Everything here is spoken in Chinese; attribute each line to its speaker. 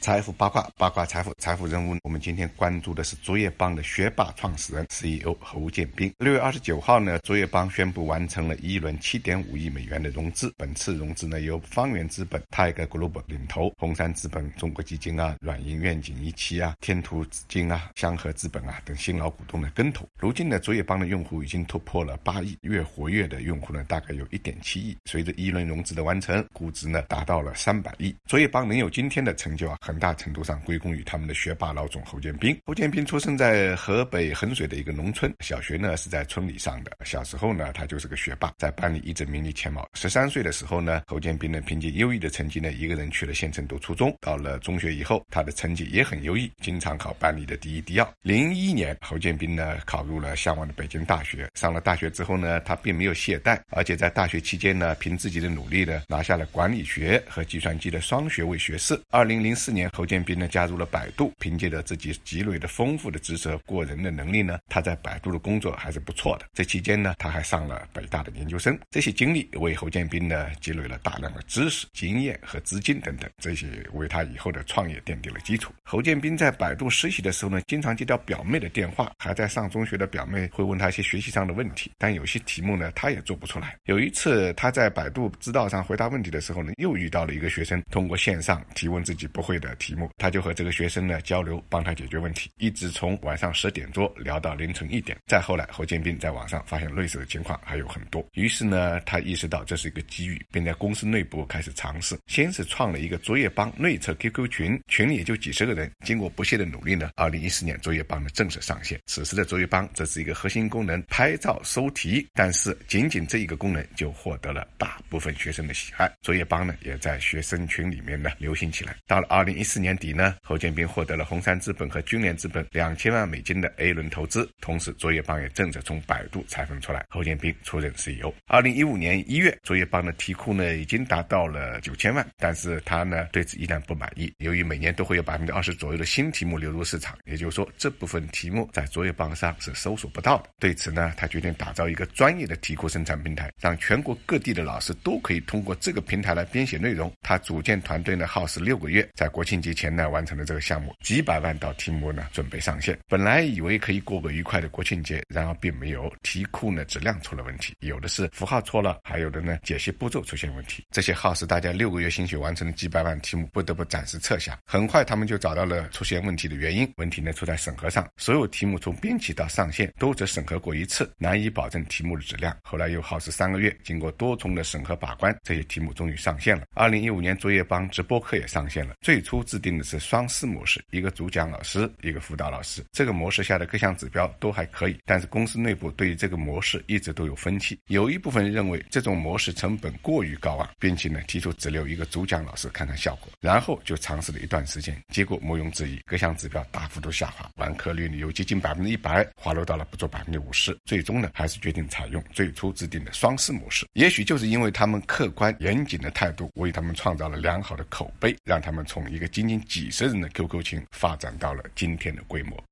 Speaker 1: 财富八卦，八卦财富，财富人物。我们今天关注的是卓越邦的学霸创始人 CEO 侯建斌。六月二十九号呢，卓越邦宣布完成了一轮七点五亿美元的融资。本次融资呢，由方圆资本、泰格 Global 领投，红杉资本、中国基金啊、软银愿景一期啊、天图资金啊、香河资本啊等新老股东的跟投。如今呢，卓越邦的用户已经突破了八亿，月活跃的用户呢，大概有一点七亿。随着一轮融资的完成，估值呢达到了三百亿。卓越邦能有今天的成就啊。很大程度上归功于他们的学霸老总侯建斌。侯建斌出生在河北衡水的一个农村，小学呢是在村里上的。小时候呢，他就是个学霸，在班里一直名列前茅。十三岁的时候呢，侯建斌呢凭借优异的成绩呢，一个人去了县城读初中。到了中学以后，他的成绩也很优异，经常考班里的第一、第二。零一年，侯建斌呢考入了向往的北京大学。上了大学之后呢，他并没有懈怠，而且在大学期间呢，凭自己的努力呢，拿下了管理学和计算机的双学位学士。二零零四年。年，侯建斌呢加入了百度，凭借着自己积累的丰富的知识和过人的能力呢，他在百度的工作还是不错的。这期间呢，他还上了北大的研究生。这些经历为侯建斌呢积累了大量的知识、经验和资金等等，这些为他以后的创业奠定了基础。侯建斌在百度实习的时候呢，经常接到表妹的电话，还在上中学的表妹会问他一些学习上的问题，但有些题目呢，他也做不出来。有一次他在百度知道上回答问题的时候呢，又遇到了一个学生通过线上提问自己不会的。的题目，他就和这个学生呢交流，帮他解决问题，一直从晚上十点多聊到凌晨一点。再后来，侯建斌在网上发现类似的情况还有很多，于是呢，他意识到这是一个机遇，并在公司内部开始尝试。先是创了一个作业帮内测 QQ 群，群里也就几十个人。经过不懈的努力呢，二零一四年作业帮呢正式上线。此时的作业帮，这是一个核心功能拍照搜题，但是仅仅这一个功能就获得了大部分学生的喜爱。作业帮呢也在学生群里面呢流行起来。到了二零一四年底呢，侯建斌获得了红杉资本和君联资本两千万美金的 A 轮投资，同时卓越邦也正着从百度拆分出来，侯建斌出任 CEO。二零一五年一月，卓越邦的题库呢已经达到了九千万，但是他呢对此依然不满意。由于每年都会有百分之二十左右的新题目流入市场，也就是说这部分题目在卓越邦上是搜索不到的。对此呢，他决定打造一个专业的题库生产平台，让全国各地的老师都可以通过这个平台来编写内容。他组建团队呢耗时六个月，在国庆节前。呢完成了这个项目，几百万道题目呢准备上线。本来以为可以过个愉快的国庆节，然而并没有。题库呢质量出了问题，有的是符号错了，还有的呢解析步骤出现问题。这些耗时大家六个月心血完成的几百万题目，不得不暂时撤下。很快他们就找到了出现问题的原因，问题呢出在审核上。所有题目从编辑到上线都只审核过一次，难以保证题目的质量。后来又耗时三个月，经过多重的审核把关，这些题目终于上线了。二零一五年作业帮直播课也上线了。最初都制定的。是双师模式，一个主讲老师，一个辅导老师。这个模式下的各项指标都还可以，但是公司内部对于这个模式一直都有分歧。有一部分认为这种模式成本过于高昂，并且呢提出只留一个主讲老师看看效果。然后就尝试了一段时间，结果毋庸置疑，各项指标大幅度下滑，完课率呢由接近百分之一百滑落到了不足百分之五十。最终呢还是决定采用最初制定的双师模式。也许就是因为他们客观严谨的态度，为他们创造了良好的口碑，让他们从一个仅仅几十人的 QQ 群发展到了今天的规模。